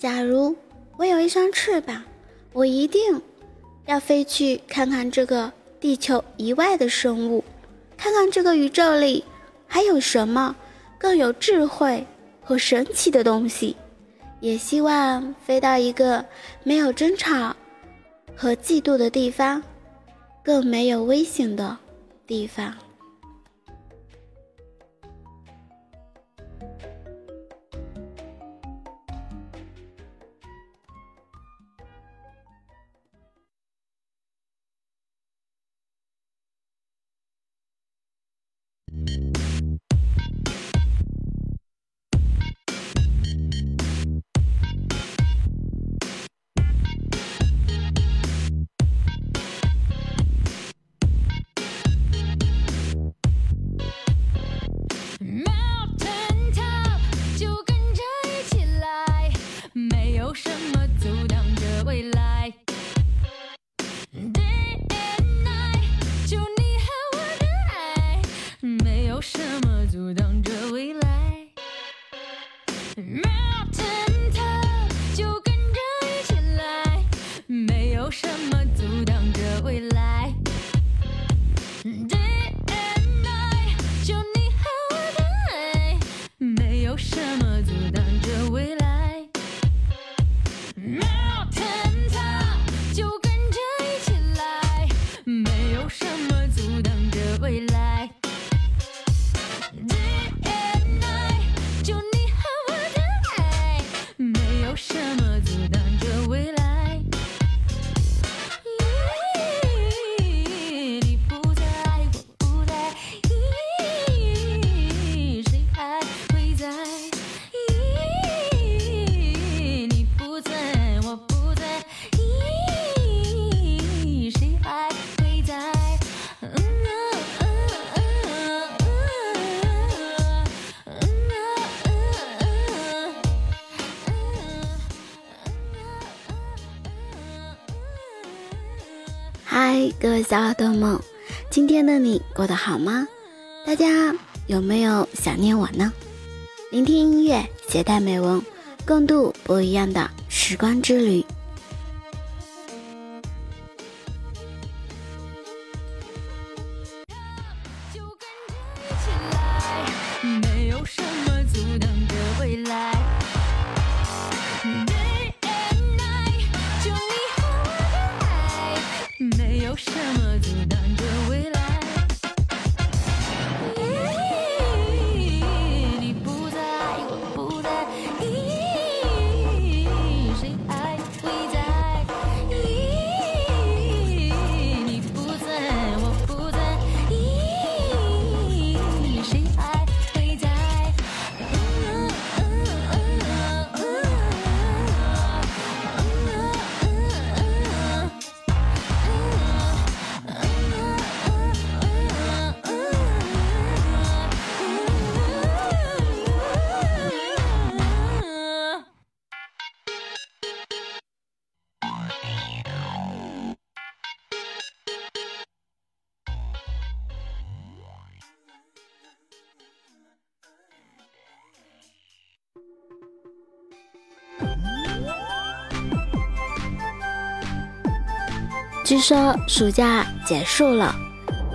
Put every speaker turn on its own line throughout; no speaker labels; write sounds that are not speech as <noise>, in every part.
假如我有一双翅膀，我一定要飞去看看这个地球以外的生物，看看这个宇宙里还有什么更有智慧和神奇的东西。也希望飞到一个没有争吵和嫉妒的地方，更没有危险的地方。有什么阻挡着未来？小耳朵们，今天的你过得好吗？大家有没有想念我呢？聆听音乐，携带美文，共度不一样的时光之旅。据说暑假结束了，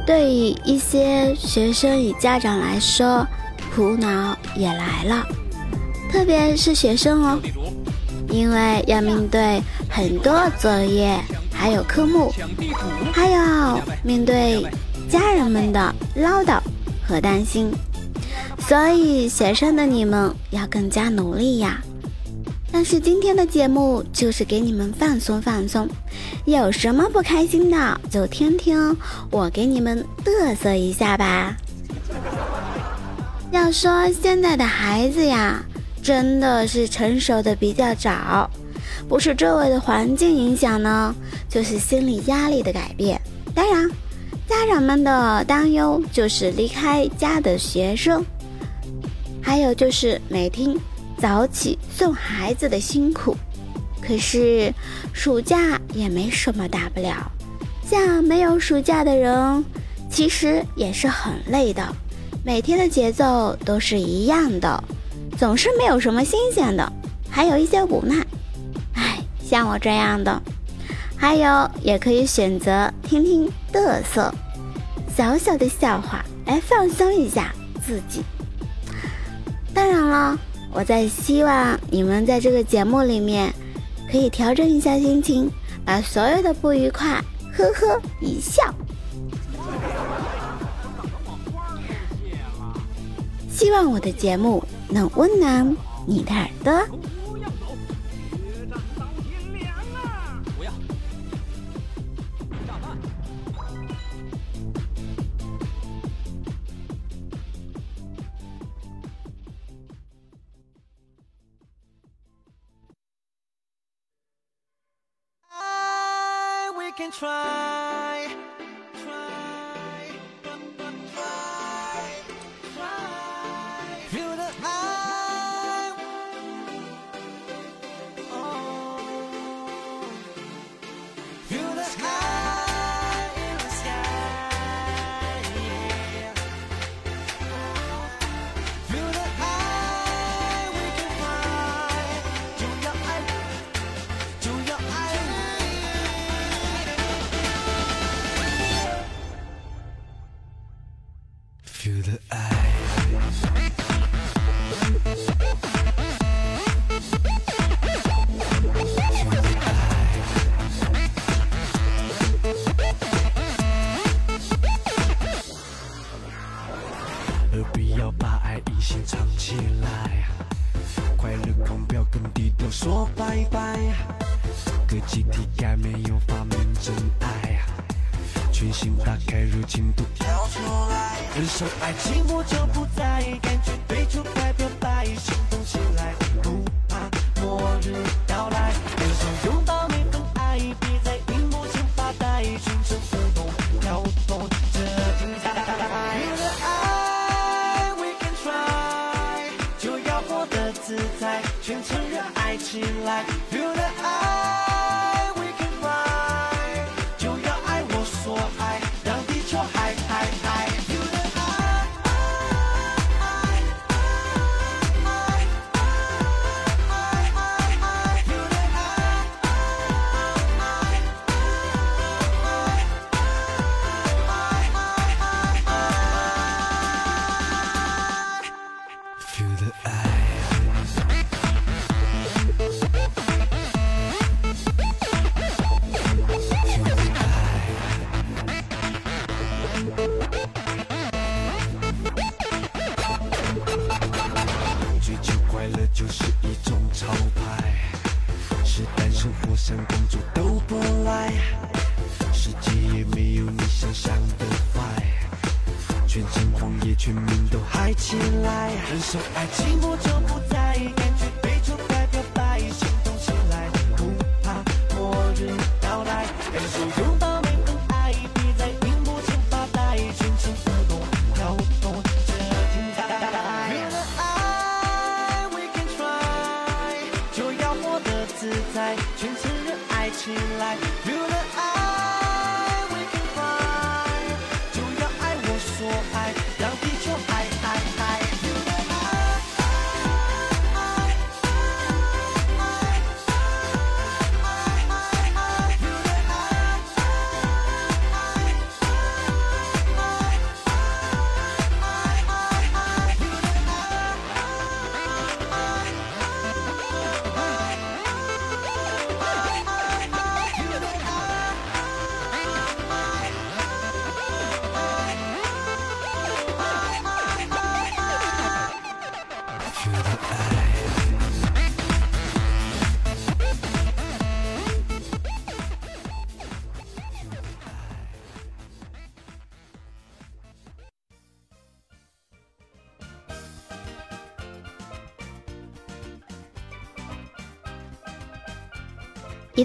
对于一些学生与家长来说，苦恼也来了，特别是学生哦，因为要面对很多作业，还有科目，还要面对家人们的唠叨和担心，所以学生的你们要更加努力呀。但是今天的节目就是给你们放松放松，有什么不开心的就听听我给你们嘚瑟一下吧。要说现在的孩子呀，真的是成熟的比较早，不是周围的环境影响呢，就是心理压力的改变。当然，家长们的担忧就是离开家的学生，还有就是每天。早起送孩子的辛苦，可是暑假也没什么大不了。像没有暑假的人，其实也是很累的，每天的节奏都是一样的，总是没有什么新鲜的，还有一些无奈。
像我这样的，还有也可以选择听听嘚瑟、小小的笑话来放松一下自己。当然了，我在希望你们在这个节目里面可以调整一下心情，把所有的不愉快呵呵一笑。希望我的节目能温暖你的耳朵。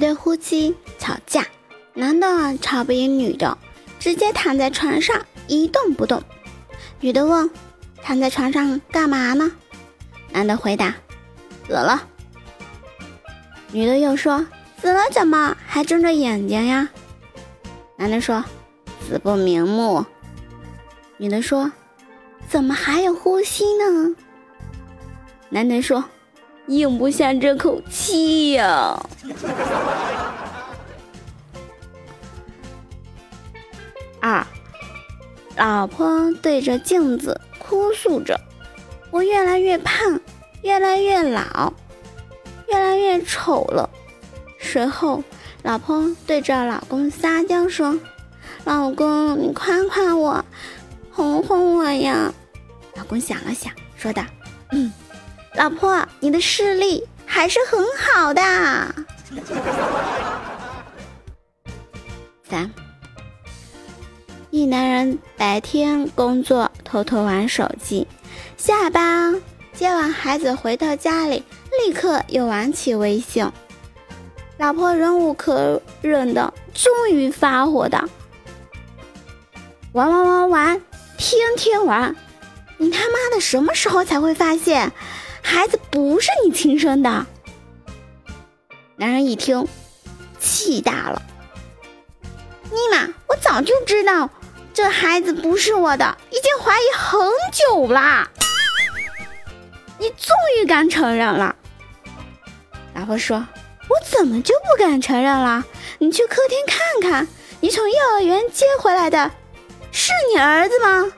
一对夫妻吵架，男的吵不赢女的，直接躺在床上一动不动。女的问：“躺在床上干嘛呢？”男的回答：“死了。”女的又说：“死了怎么还睁着眼睛呀？”男的说：“死不瞑目。”女的说：“怎么还有呼吸呢？”男的说：“
咽不下这口气呀。<laughs> 二，老婆对着镜子哭诉着：“我越来越胖，越来越老，越来越丑了。”随后，老婆对着老公撒娇说：“老公，你夸夸我，哄哄我呀。”老公想了想，说道：“，老婆，你的视力还是很好的。”三。一男人白天工作，偷偷玩手机，下班接完孩子回到家里，立刻又玩起微信。老婆忍无可忍的，终于发火的，玩玩玩玩，天天玩，你他妈的什么时候才会发现，孩子不是你亲生的？男人一听，气大了，尼玛，我早就知道。这孩子不是我的，已经怀疑很久啦。你终于敢承认了。老婆说：“我怎么就不敢承认了？你去客厅看看，你从幼儿园接回来的，是你儿子吗？”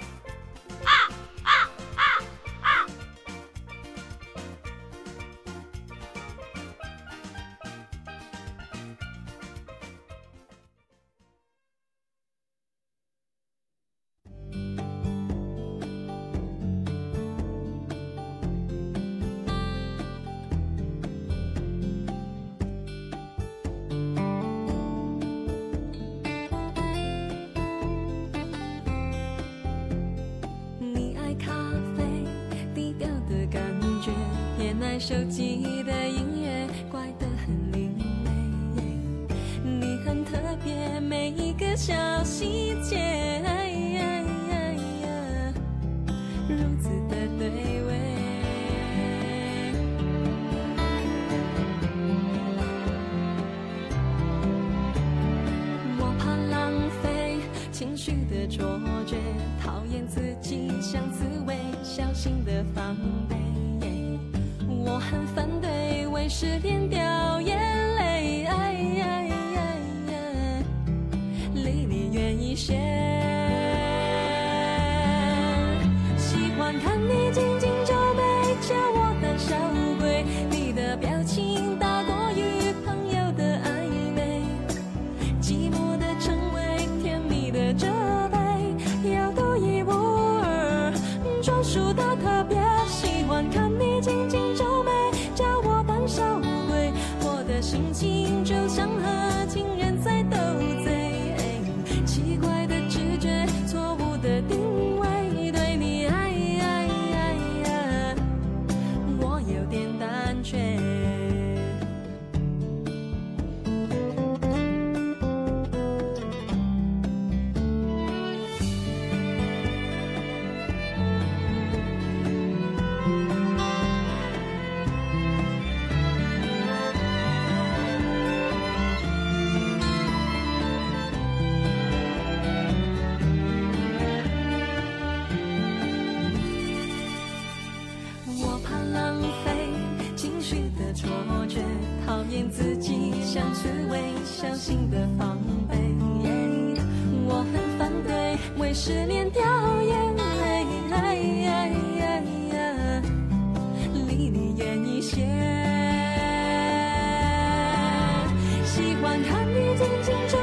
曾经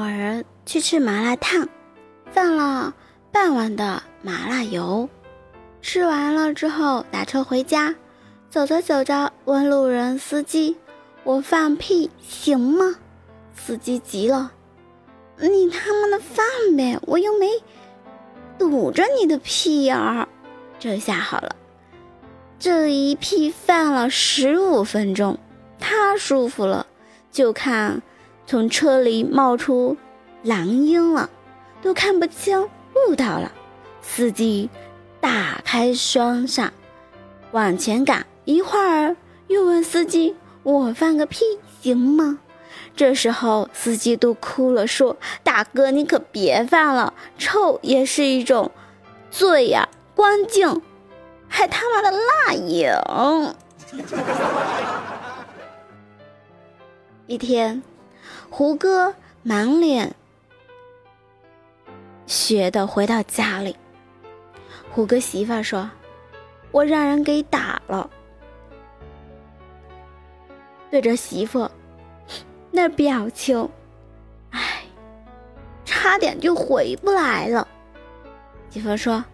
某人去吃麻辣烫，放了半碗的麻辣油。吃完了之后，打车回家，走着走着，问路人司机：“我放屁行吗？”司机急了：“你他妈的放呗，我又没堵着你的屁眼儿。”这下好了，这一屁放了十五分钟，他舒服了，就看从车里冒出狼鹰了，都看不清路道了。司机打开双闪，往前赶，一会儿又问司机：“我放个屁行吗？”这时候司机都哭了，说：“大哥，你可别放了，臭也是一种罪呀。”关静，还他妈的辣影。<laughs> 一天，胡歌满脸血的回到家里，胡歌媳妇说：“我让人给打了。”对着媳妇那表情，唉，差点就回不来了。媳妇说。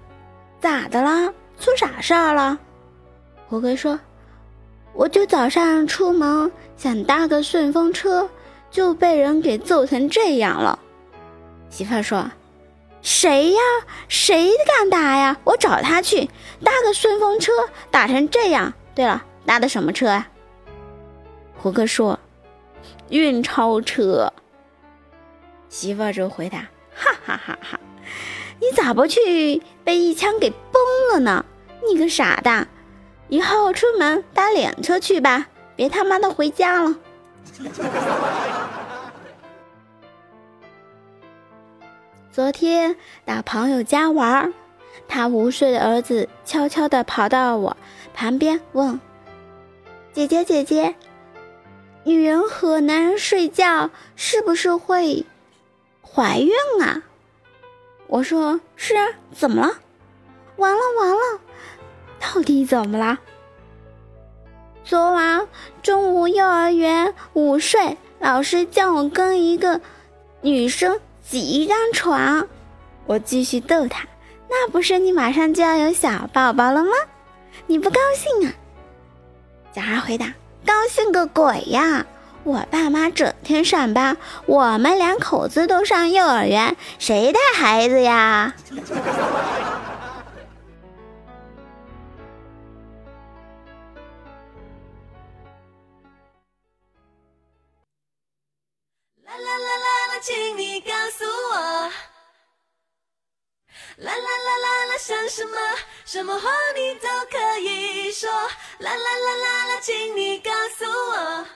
咋的啦？出啥事儿了？胡歌说：“我就早上出门想搭个顺风车，就被人给揍成这样了。”媳妇儿说：“谁呀？谁敢打呀？我找他去搭个顺风车，打成这样。对了，搭的什么车啊？”胡哥说：“运钞车。”媳妇儿就回答：“哈哈哈哈。”你咋不去被一枪给崩了呢？你个傻蛋！以后出门搭脸车去吧，别他妈的回家了。昨天到朋友家玩，他五岁的儿子悄悄的跑到我旁边问：“姐姐姐姐，女人和男人睡觉是不是会怀孕啊？”我说是啊，怎么了？完了完了，到底怎么了？昨晚中午幼儿园午睡，老师叫我跟一个女生挤一张床。我继续逗他，那不是你马上就要有小宝宝了吗？你不高兴啊？小孩回答：高兴个鬼呀！我爸妈整天上班，我们两口子都上幼儿园，谁带孩子呀？
请你告诉我，啦啦啦啦啦，想什么？什么话你都可以说，啦啦啦啦啦，请你告诉我。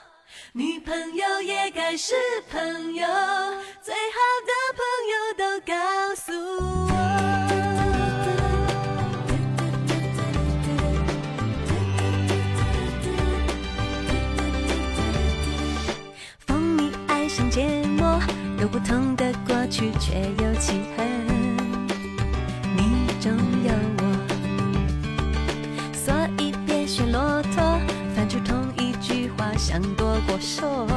女朋友也该是朋友，最好的同的过去，却有契合。你中有我，所以别学骆驼，翻出同一句话，想躲过说。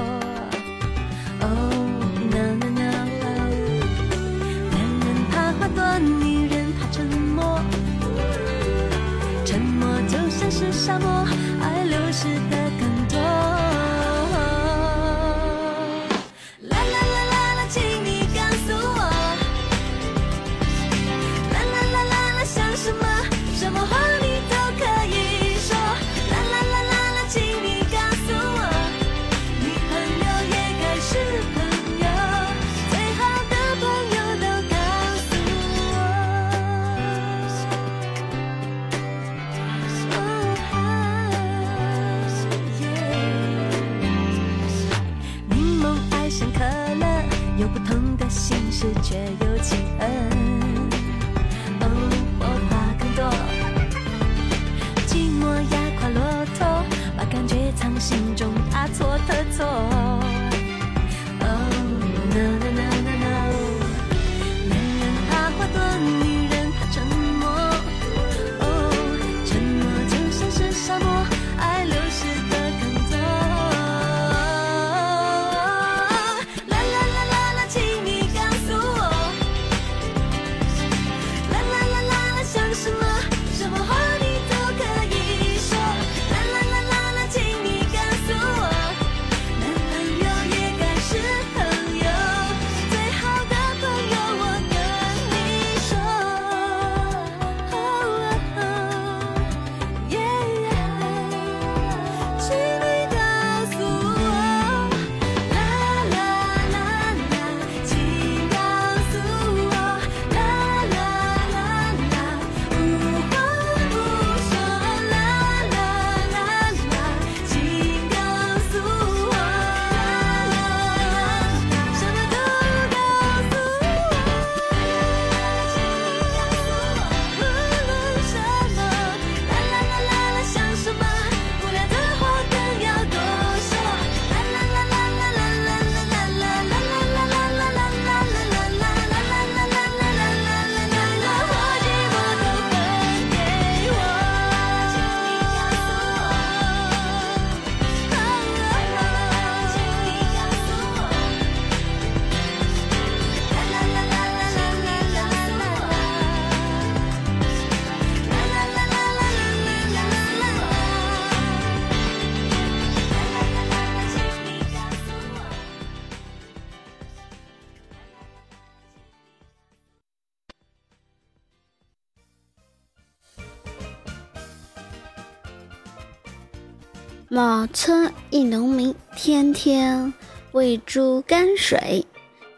某村一农民天天喂猪泔水，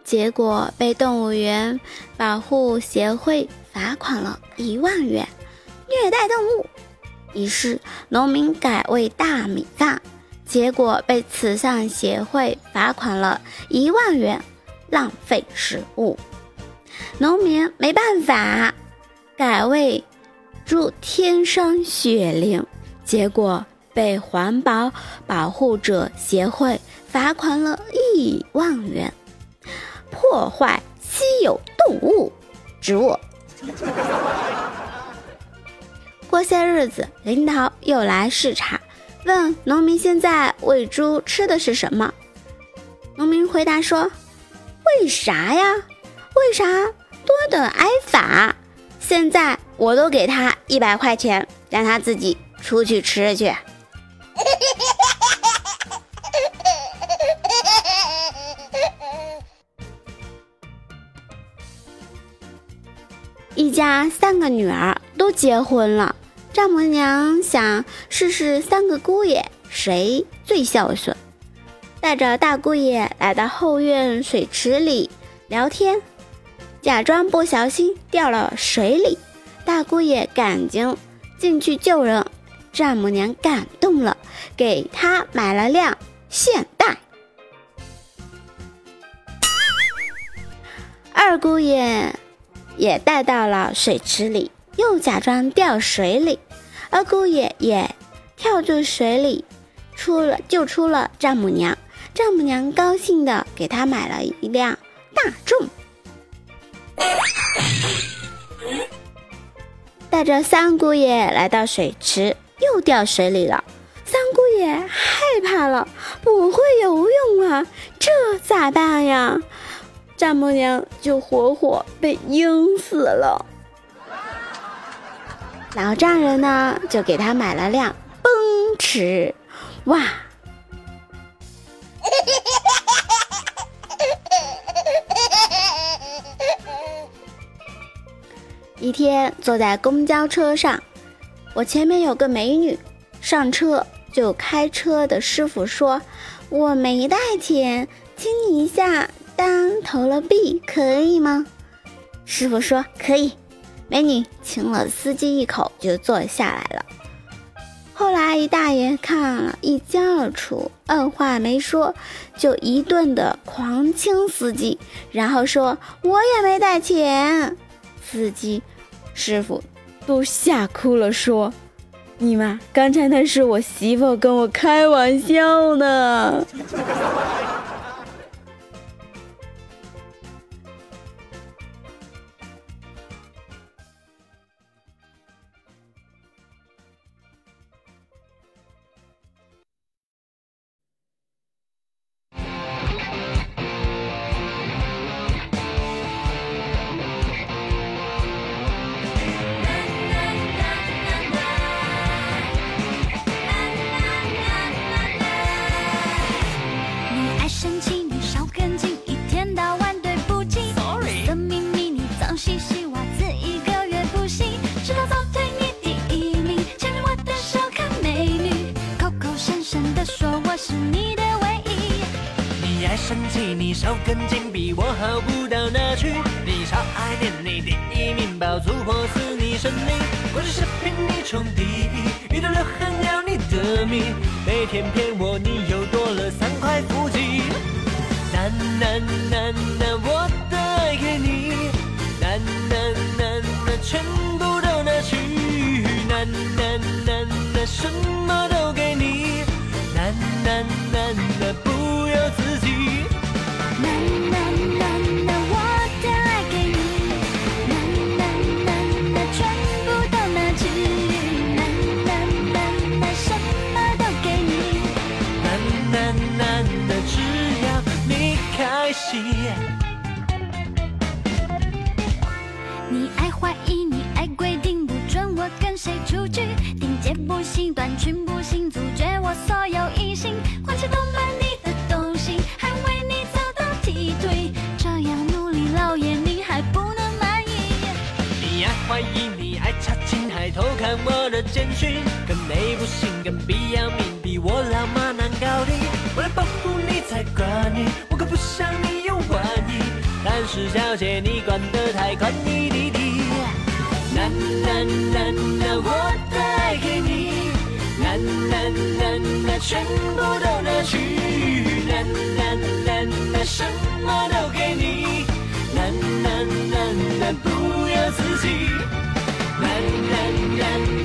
结果被动物园保护协会罚款了一万元，虐待动物。于是农民改喂大米饭，结果被慈善协会罚款了一万元，浪费食物。农民没办法，改喂猪天生雪灵，结果被环保保护者协会罚款了一万元，破坏稀有动物植物。过些日子，领导又来视察，问农民现在喂猪吃的是什么？农民回答说：“为啥呀？为啥多的挨罚？现在我都给他一百块钱，让他自己出去吃去。” <laughs> 一家三个女儿都结婚了，丈母娘想试试三个姑爷谁最孝顺，带着大姑爷来到后院水池里聊天，假装不小心掉了水里，大姑爷赶紧进去救人，丈母娘感动了，给他买了辆现代。二姑爷也带到了水池里，又假装掉水里，二姑爷也跳进水里，出了救出了丈母娘。丈母娘高兴的给他买了一辆大众，带着三姑爷来到水池，又掉水里了。三姑爷害怕了，不会游泳啊，这咋办呀？丈母娘就活活被淹死了。老丈人呢，就给他买了辆奔驰，哇！一天坐在公交车上，我前面有个美女，上车就开车的师傅说：“我没带钱，亲你一下。”当投了币可以吗？师傅说可以。美女亲了司机一口，就坐下来了。后来一大爷看了一清二楚，二话没说，就一顿的狂亲司机，然后说我也没带钱。司机师傅都吓哭了，说你妈刚才那是我媳妇跟我开玩笑呢。
什么都给你，难难难难，不由自己。
难难难难，我的爱给你，难难难难，全部都拿去，难难难难，什么都给你。
难难难的，只要你开心。
短裙不行，阻绝我所有异性，花钱都买你的东西，还为你做到梯队，这样努力劳燕，你还不能满意？
你爱怀疑，你爱查清，还偷看我的简讯，跟妹不行，跟比要命比我
老妈难搞定。我来保护你才管你，我可不想你有怀疑。但是小姐，你管得太宽，你弟弟。啦啦啦啦，我带给你。难难难，全部都拿去，难难难难，什么都给你，难难难难，不要自己，难难难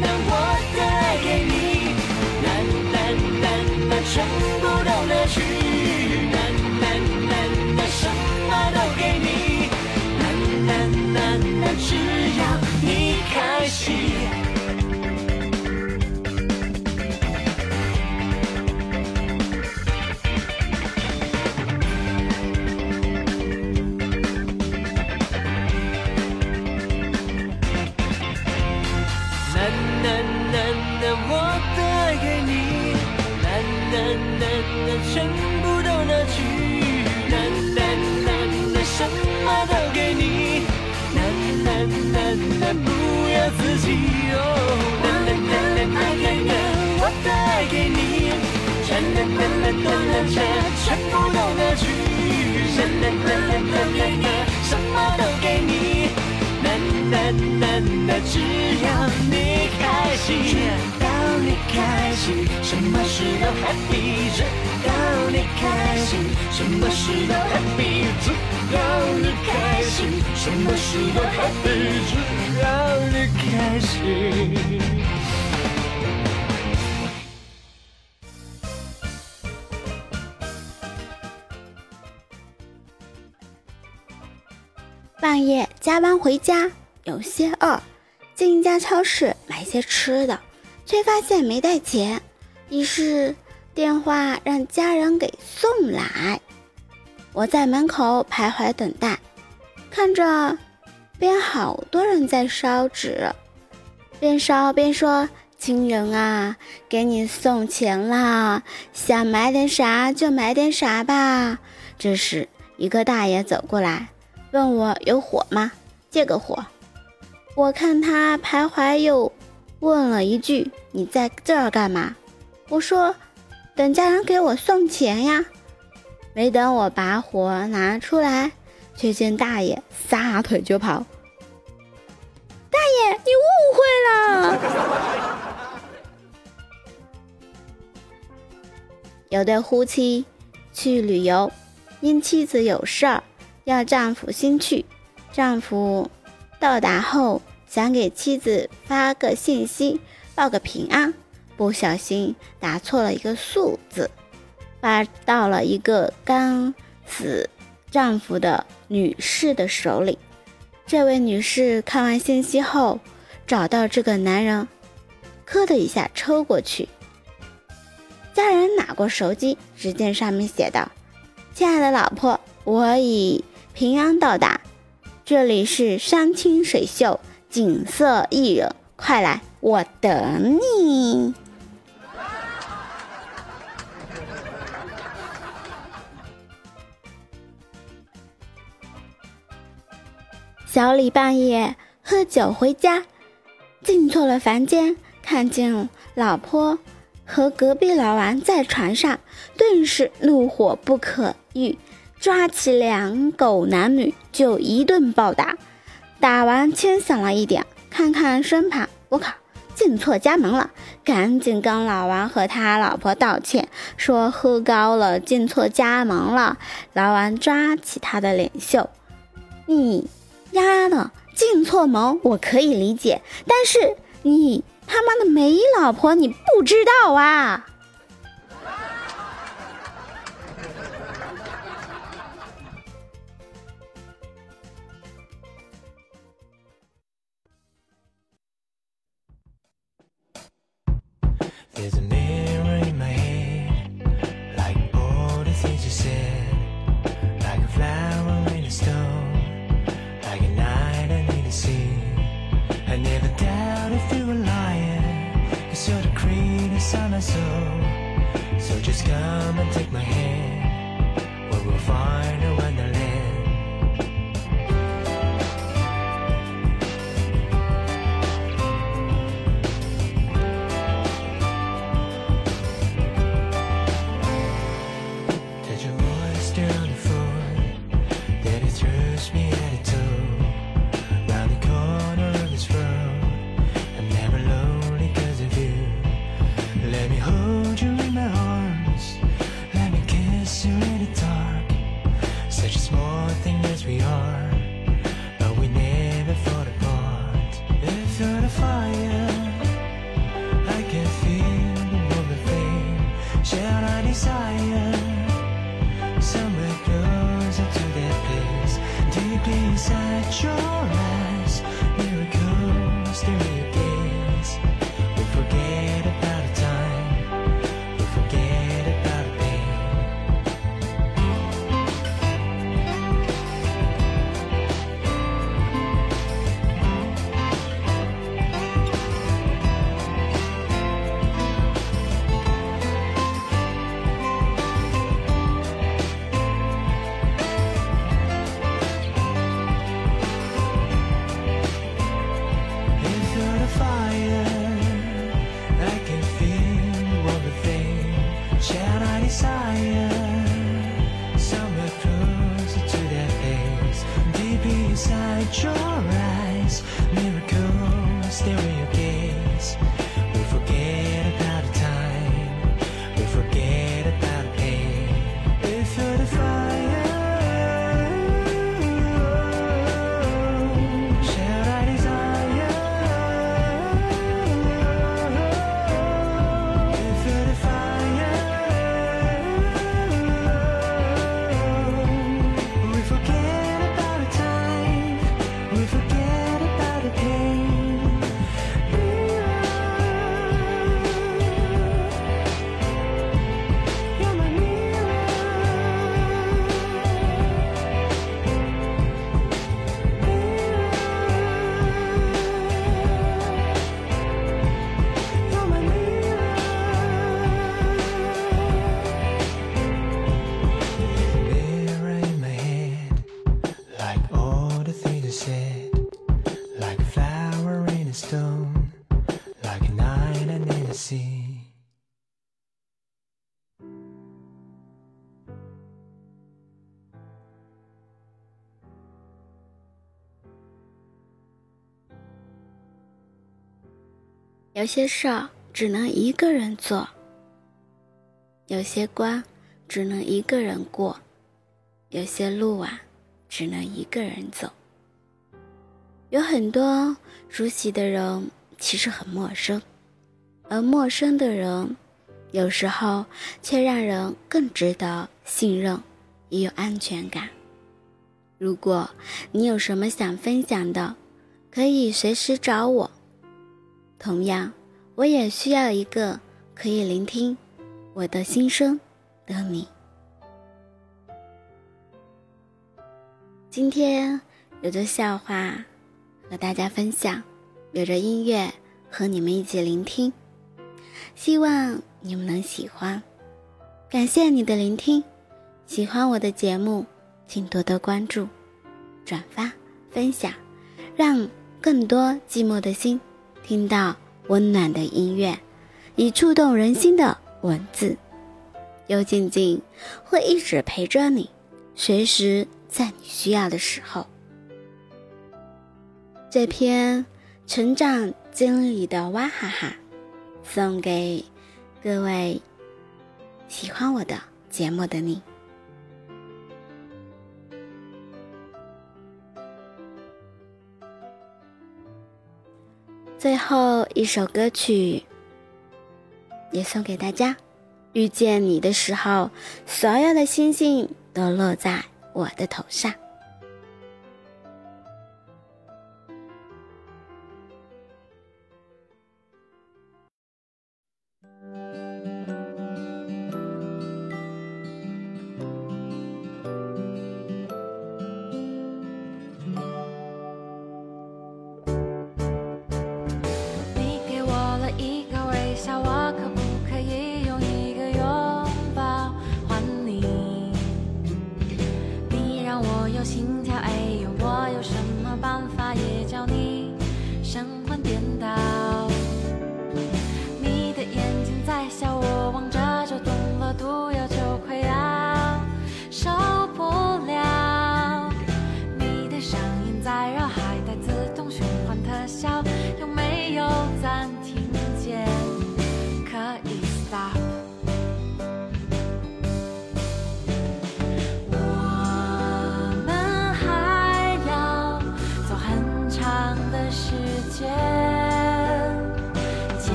半夜加班回家，有些饿，进一家超市买些吃的，却发现没带钱，于是电话让家人给送来。我在门口徘徊等待，看着边好多人在烧纸，边烧边说：“亲人啊，给你送钱啦，想买点啥就买点啥吧。”这时，一个大爷走过来。问我有火吗？借个火。我看他徘徊，又问了一句：“你在这儿干嘛？”我说：“等家人给我送钱呀。”没等我把火拿出来，却见大爷撒腿就跑。大爷，你误会了。<laughs> 有对夫妻去旅游，因妻子有事儿。要丈夫先去，丈夫到达后想给妻子发个信息报个平安，不小心打错了一个数字，发到了一个刚死丈夫的女士的手里。这位女士看完信息后，找到这个男人，磕的一下抽过去。家人拿过手机，只见上面写道：“亲爱的老婆，我已。”平安到达，这里是山清水秀，景色宜人，快来，我等你。小李半夜喝酒回家，进错了房间，看见老婆和隔壁老王在床上，顿时怒火不可遏。抓起两狗男女就一顿暴打，打完清醒了一点，看看身旁，我靠，进错家门了，赶紧跟老王和他老婆道歉，说喝高了进错家门了。老王抓起他的领袖，你丫的进错门我可以理解，但是你他妈的没老婆你不知道啊！有些事儿只能一个人做，有些关只能一个人过，有些路啊只能一个人走。有很多熟悉的人其实很陌生，而陌生的人有时候却让人更值得信任，也有安全感。如果你有什么想分享的，可以随时找我。同样，我也需要一个可以聆听我的心声的你。今天有着笑话和大家分享，有着音乐和你们一起聆听，希望你们能喜欢。感谢你的聆听，喜欢我的节目，请多多关注、转发、分享，让更多寂寞的心。听到温暖的音乐，以触动人心的文字，幽静静会一直陪着你，随时在你需要的时候。这篇成长经历的哇哈哈，送给各位喜欢我的节目的你。最后一首歌曲也送给大家。遇见你的时候，所有的星星都落在我的头上。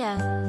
yeah.